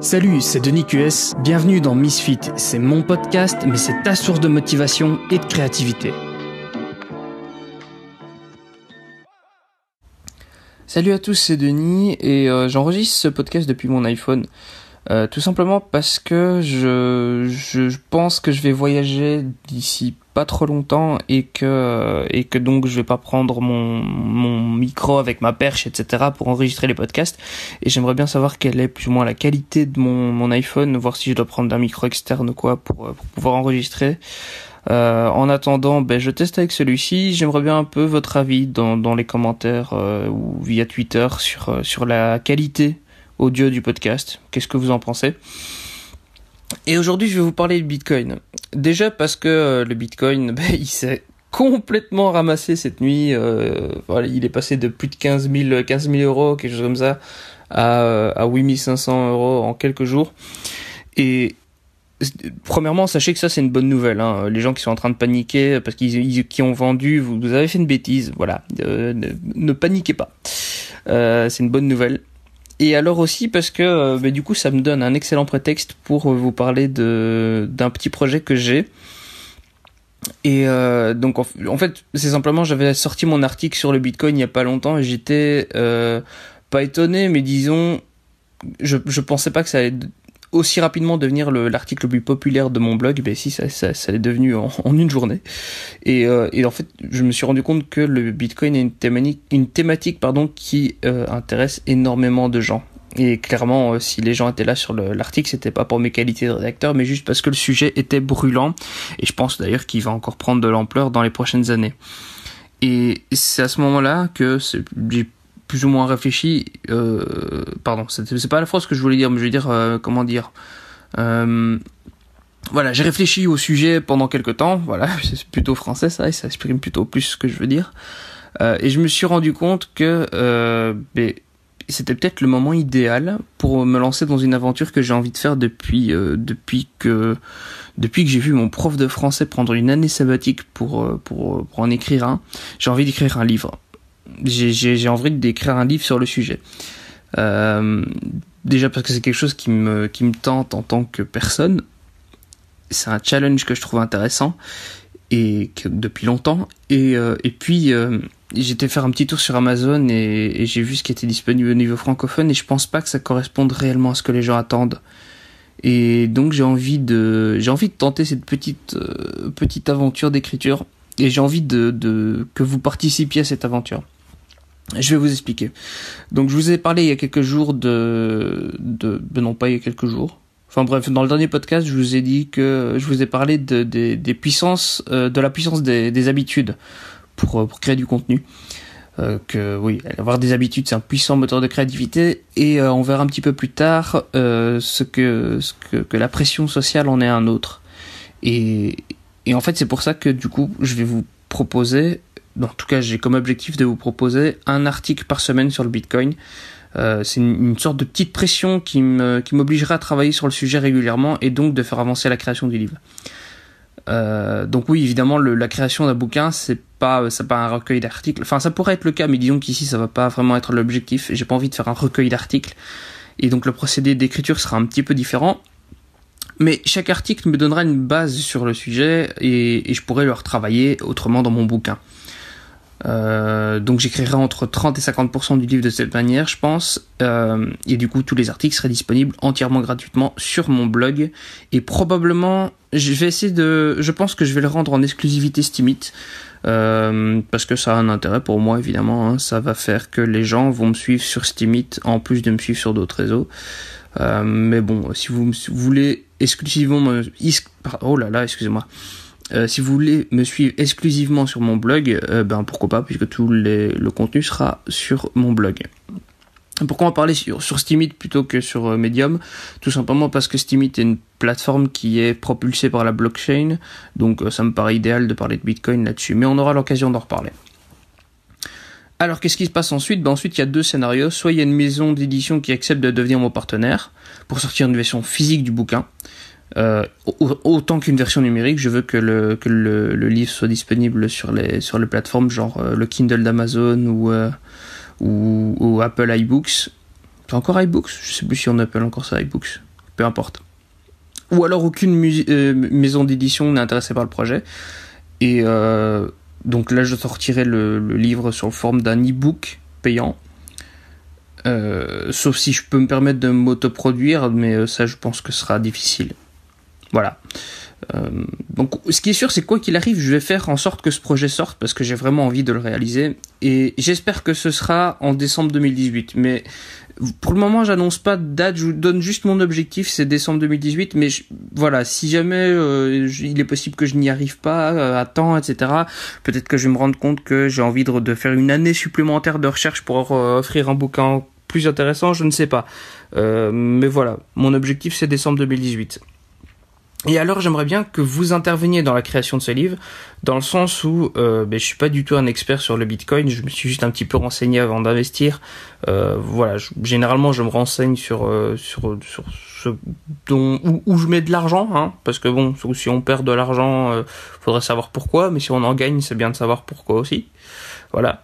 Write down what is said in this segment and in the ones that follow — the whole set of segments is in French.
Salut, c'est Denis QS, bienvenue dans Misfit, c'est mon podcast, mais c'est ta source de motivation et de créativité. Salut à tous, c'est Denis et euh, j'enregistre ce podcast depuis mon iPhone. Euh, tout simplement parce que je, je, pense que je vais voyager d'ici pas trop longtemps et que et que donc je vais pas prendre mon mon micro avec ma perche etc pour enregistrer les podcasts et j'aimerais bien savoir quelle est plus ou moins la qualité de mon mon iPhone voir si je dois prendre un micro externe ou quoi pour, pour pouvoir enregistrer euh, en attendant, ben, je teste avec celui-ci. J'aimerais bien un peu votre avis dans, dans les commentaires euh, ou via Twitter sur, euh, sur la qualité audio du podcast. Qu'est-ce que vous en pensez? Et aujourd'hui, je vais vous parler de Bitcoin. Déjà parce que euh, le Bitcoin, ben, il s'est complètement ramassé cette nuit. Euh, il est passé de plus de 15 000, 15 000 euros, quelque chose comme ça, à, euh, à 8 500 euros en quelques jours. Et premièrement, sachez que ça c'est une bonne nouvelle. Hein. Les gens qui sont en train de paniquer parce qu'ils qui ont vendu, vous, avez fait une bêtise. Voilà, ne, ne, paniquez pas. Euh, c'est une bonne nouvelle. Et alors aussi parce que euh, bah, du coup ça me donne un excellent prétexte pour vous parler de d'un petit projet que j'ai. Et euh, donc en, fait c'est simplement j'avais sorti mon article sur le Bitcoin il y a pas longtemps et j'étais euh, pas étonné mais disons je je pensais pas que ça allait aussi rapidement devenir l'article le, plus populaire de mon blog, ben si ça, ça, ça devenu en, une journée. Et, euh, et, en fait, je me suis rendu compte que le Bitcoin est une thématique, une thématique pardon, qui euh, intéresse énormément de gens. Et clairement, euh, si les gens étaient là sur l'article, c'était pas pour mes qualités de rédacteur, mais juste parce que le sujet était brûlant. Et je pense d'ailleurs qu'il va encore prendre de l'ampleur dans les prochaines années. Et c'est à ce moment-là que j'ai plus ou moins réfléchi. Euh, pardon, c'est pas la phrase que je voulais dire, mais je veux dire euh, comment dire. Euh, voilà, j'ai réfléchi au sujet pendant quelques temps. Voilà, c'est plutôt français ça, et ça exprime plutôt plus ce que je veux dire. Euh, et je me suis rendu compte que euh, ben, c'était peut-être le moment idéal pour me lancer dans une aventure que j'ai envie de faire depuis euh, depuis que depuis que j'ai vu mon prof de français prendre une année sabbatique pour pour, pour en écrire un. J'ai envie d'écrire un livre j'ai envie d'écrire un livre sur le sujet. Euh, déjà parce que c'est quelque chose qui me, qui me tente en tant que personne. C'est un challenge que je trouve intéressant et depuis longtemps. Et, euh, et puis euh, j'étais faire un petit tour sur Amazon et, et j'ai vu ce qui était disponible au niveau francophone et je pense pas que ça corresponde réellement à ce que les gens attendent. Et donc j'ai envie de j'ai envie de tenter cette petite euh, petite aventure d'écriture et j'ai envie de, de que vous participiez à cette aventure. Je vais vous expliquer. Donc je vous ai parlé il y a quelques jours de, de ben non pas il y a quelques jours. Enfin bref, dans le dernier podcast, je vous ai dit que je vous ai parlé de, des puissances, euh, de la puissance des, des habitudes pour, euh, pour créer du contenu. Euh, que oui, avoir des habitudes, c'est un puissant moteur de créativité. Et on verra un petit peu plus tard ce que ce que la pression sociale en est un autre. Et, et en fait, c'est pour ça que du coup, je vais vous proposer en tout cas j'ai comme objectif de vous proposer un article par semaine sur le Bitcoin. Euh, c'est une, sorte de petite pression qui m'obligera à travailler sur le sujet régulièrement et donc de faire avancer la création du livre. Euh, donc oui, évidemment, la création d'un bouquin, c'est pas, pas un recueil d'articles. Enfin, ça pourrait être le cas, mais disons qu'ici, ça va pas vraiment être l'objectif. J'ai pas envie de faire un recueil d'articles, et donc le procédé d'écriture sera un petit peu différent. Mais chaque article me donnera une base sur le sujet, et, et je pourrai le retravailler autrement dans mon bouquin. Euh, donc j'écrirai entre 30 et 50% du livre de cette manière, je pense. Euh, et du coup, tous les articles seraient disponibles entièrement gratuitement sur mon blog. Et probablement, je vais essayer de... Je pense que je vais le rendre en exclusivité Steamit. Euh, parce que ça a un intérêt pour moi, évidemment. Hein. Ça va faire que les gens vont me suivre sur Steamit en plus de me suivre sur d'autres réseaux. Mais bon, si vous, si vous voulez exclusivement... Me... Oh là là, excusez-moi. Euh, si vous voulez me suivre exclusivement sur mon blog, euh, ben pourquoi pas, puisque tout le contenu sera sur mon blog. Pourquoi va parler sur, sur plutôt que sur euh, Medium? Tout simplement parce que Steemit est une plateforme qui est propulsée par la blockchain, donc ça me paraît idéal de parler de Bitcoin là-dessus, mais on aura l'occasion d'en reparler. Alors qu'est-ce qui se passe ensuite? Ben Ensuite il y a deux scénarios, soit il y a une maison d'édition qui accepte de devenir mon partenaire pour sortir une version physique du bouquin, euh, autant qu'une version numérique, je veux que le, que le, livre soit disponible sur les, sur les plateformes genre euh, le Kindle d'Amazon ou, euh, Apple iBooks. C'est encore iBooks Je sais plus si on appelle encore ça iBooks. peu importe. Ou alors aucune maison d'édition n'est intéressée par le projet. Et donc là, je sortirai le, livre sur forme d'un e-book payant. sauf si je peux me permettre de m'autoproduire, mais ça, je pense que ce sera difficile. Voilà. Euh, donc, ce qui est sûr, c'est quoi qu'il arrive, je vais faire en sorte que ce projet sorte parce que j'ai vraiment envie de le réaliser. Et j'espère que ce sera en décembre 2018. Mais pour le moment, j'annonce pas de date. Je vous donne juste mon objectif, c'est décembre 2018. Mais voilà, si jamais euh, il est possible que je n'y arrive pas euh, à temps, etc. Peut-être que je vais me rendre compte que j'ai envie de, de, faire une année supplémentaire de recherche pour offrir un bouquin plus intéressant. Je ne sais pas. mais voilà, mon objectif c'est décembre 2018. Et alors j'aimerais bien que vous interveniez dans la création de ce livre, dans le sens où euh, ben, je suis pas du tout un expert sur le Bitcoin, je me suis juste un petit peu renseigné avant d'investir. Euh, voilà, généralement je me renseigne sur euh, sur sur ce dont où, je mets de l'argent, hein, parce que bon, si on perd de l'argent, euh, faudrait savoir pourquoi, mais si on en gagne, c'est bien de savoir pourquoi aussi. Voilà.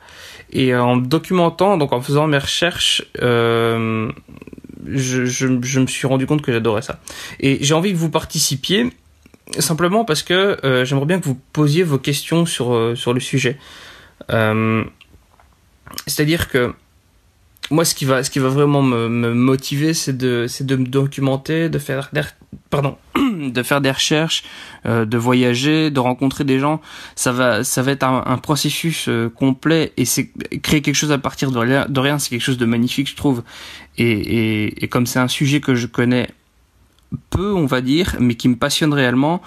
Et en documentant, donc en faisant mes recherches, je, je, me suis rendu compte que j'adorais ça. Et j'ai envie que vous participiez simplement parce que euh, j'aimerais bien que vous posiez vos questions sur, euh, sur le sujet. Euh, c'est-à-dire que moi, ce qui va, ce qui va vraiment me, me motiver, c'est de, de me documenter, de faire, pardon, de faire des recherches, euh, de voyager, de rencontrer des gens. Ça va, ça va être un, processus euh, complet et c'est créer quelque chose à partir de rien. C'est quelque chose de magnifique, je trouve. Et, comme c'est un sujet que je connais peu, on va dire, mais qui me passionne réellement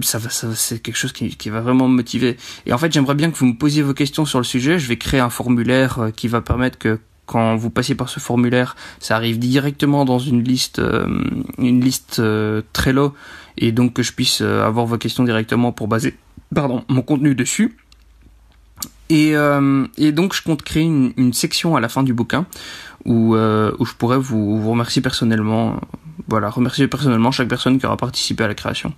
c'est quelque chose qui, qui, va vraiment me motiver. Et en fait, j'aimerais bien que vous me posiez vos questions sur le sujet. Je vais créer un formulaire euh, qui va permettre que quand vous passez par ce formulaire, ça arrive directement dans une liste, euh, une liste euh, Trello, et donc que je puisse euh, avoir vos questions directement pour baser, pardon, mon contenu dessus. Et, et donc je compte créer une, section à la fin du bouquin où, je pourrais vous, remercier personnellement, voilà, remercier personnellement chaque personne qui aura participé à la création,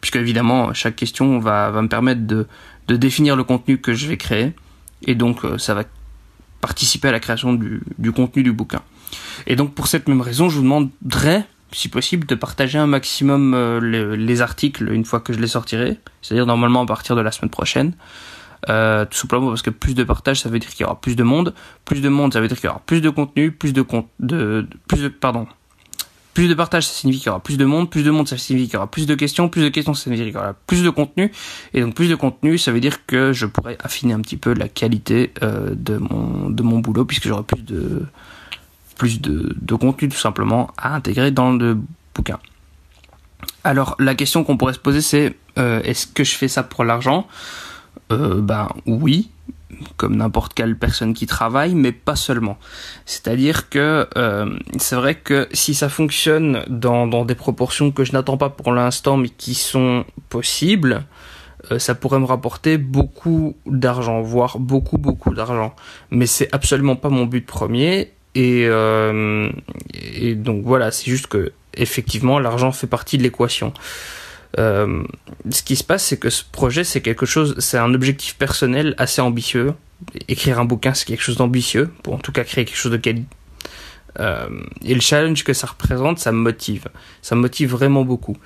puisque évidemment chaque question va, va me permettre de, de définir le contenu que je vais créer, et donc ça va participer à la création du, du, contenu du bouquin. Et donc pour cette même raison, je vous demanderai, si possible, de partager un maximum euh, les, les, articles une fois que je les sortirai, c'est-à-dire normalement à partir de la semaine prochaine. Euh, tout simplement parce que plus de partage, ça veut dire qu'il y aura plus de monde. Plus de monde, ça veut dire qu'il y aura plus de contenu, plus de, con de plus de pardon, plus de partage, ça signifie qu'il y aura plus de monde. Plus de monde, ça signifie qu'il y aura plus de questions. Plus de questions, ça signifie qu'il y aura plus de contenu. Et donc plus de contenu, ça veut dire que je pourrais affiner un petit peu la qualité euh, de mon boulot puisque j'aurai plus de contenu tout simplement à intégrer dans le bouquin. Alors la question qu'on pourrait se poser c'est euh, est-ce que je fais ça pour l'argent? Euh, Ben oui, comme n'importe quelle personne qui travaille, mais pas seulement. C'est-à-dire que euh, c'est vrai que si ça fonctionne dans, des proportions que je n'attends pas pour l'instant, mais qui sont possibles, euh, ça pourrait me rapporter beaucoup d'argent, voire beaucoup beaucoup d'argent. Mais c'est absolument pas mon but premier. Et, euh, et donc voilà, c'est juste que effectivement l'argent fait partie de l'équation. Euh, ce qui se passe, c'est que ce projet, c'est quelque chose, c'est un objectif personnel assez ambitieux. Écrire un bouquin, c'est quelque chose d'ambitieux, pour en tout cas créer quelque chose de qualité. Euh, et le challenge que ça représente, ça me motive. Ça me motive vraiment beaucoup.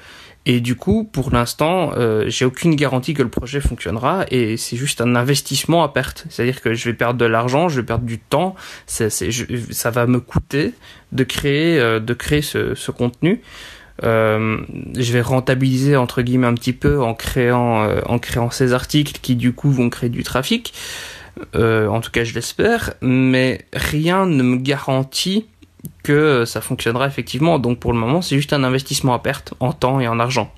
Et du coup, pour l'instant, euh, j'ai aucune garantie que le projet fonctionnera et c'est juste un investissement à perte. C'est-à-dire que je vais perdre de l'argent, je vais perdre du temps. Ça va me coûter de créer, de créer ce contenu. Euh, je vais rentabiliser entre guillemets un petit peu en créant euh, en créant ces articles qui du coup vont créer du trafic. Euh, en tout cas, je l'espère, mais rien ne me garantit que ça fonctionnera effectivement. Donc pour le moment, c'est juste un investissement à perte en temps et en argent.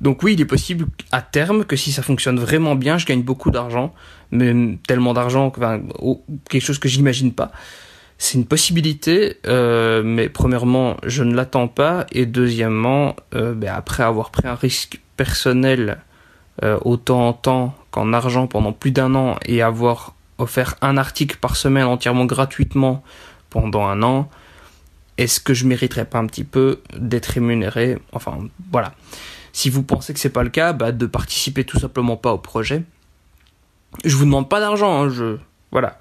Donc oui, il est possible à terme que si ça fonctionne vraiment bien, je gagne beaucoup d'argent, mais tellement d'argent, enfin, quelque chose que j'imagine pas c'est une possibilité, euh, mais premièrement, je ne l'attends pas, et deuxièmement, euh, ben après avoir pris un risque personnel euh, autant en temps qu'en argent pendant plus d'un an et avoir offert un article par semaine entièrement gratuitement pendant un an, est-ce que je mériterais pas un petit peu d'être rémunéré? Enfin, voilà. Si vous pensez que c'est pas le cas, bah, de participer tout simplement pas au projet. Je vous demande pas d'argent, hein, je voilà,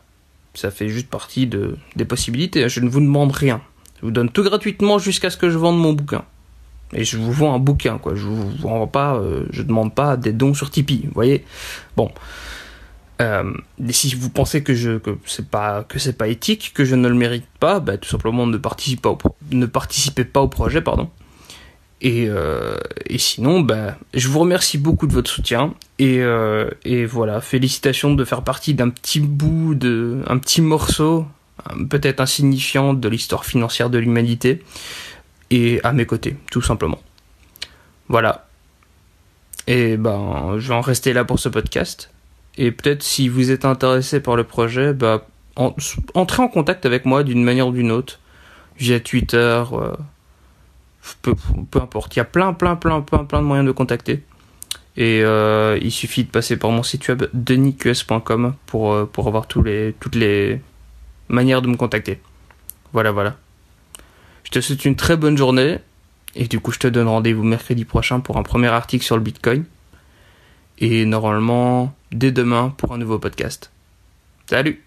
ça fait juste partie de, des possibilités. Je ne vous demande rien. Je vous donne tout gratuitement jusqu'à ce que je vende mon bouquin. Et je vous vends un bouquin, quoi. Je vous vends pas, euh, je demande pas des dons sur Tipeee, vous voyez. Bon. Euh, si vous pensez que je que c'est pas que c'est pas éthique, que je ne le mérite pas, bah, tout simplement ne participez pas au, ne participez pas au projet, pardon. Et, euh, et sinon, bah, je vous remercie beaucoup de votre soutien et, euh, et voilà, félicitations de faire partie d'un petit bout de, un petit morceau, peut-être insignifiant de l'histoire financière de l'humanité et à mes côtés, tout simplement. Voilà. Et ben, je vais en rester là pour ce podcast. Et peut-être si vous êtes intéressé par le projet, bah, entrez en contact avec moi d'une manière ou d'une autre, via Twitter, euh, peu, importe. Il y a plein, plein, plein, plein, plein de moyens de contacter. Et euh, il suffit de passer par mon site web denisqs.com pour, euh, pour avoir tous les, toutes les manières de me contacter. Voilà, voilà. Je te souhaite une très bonne journée. Et du coup, je te donne rendez-vous mercredi prochain pour un premier article sur le Bitcoin. Et normalement, dès demain pour un nouveau podcast. Salut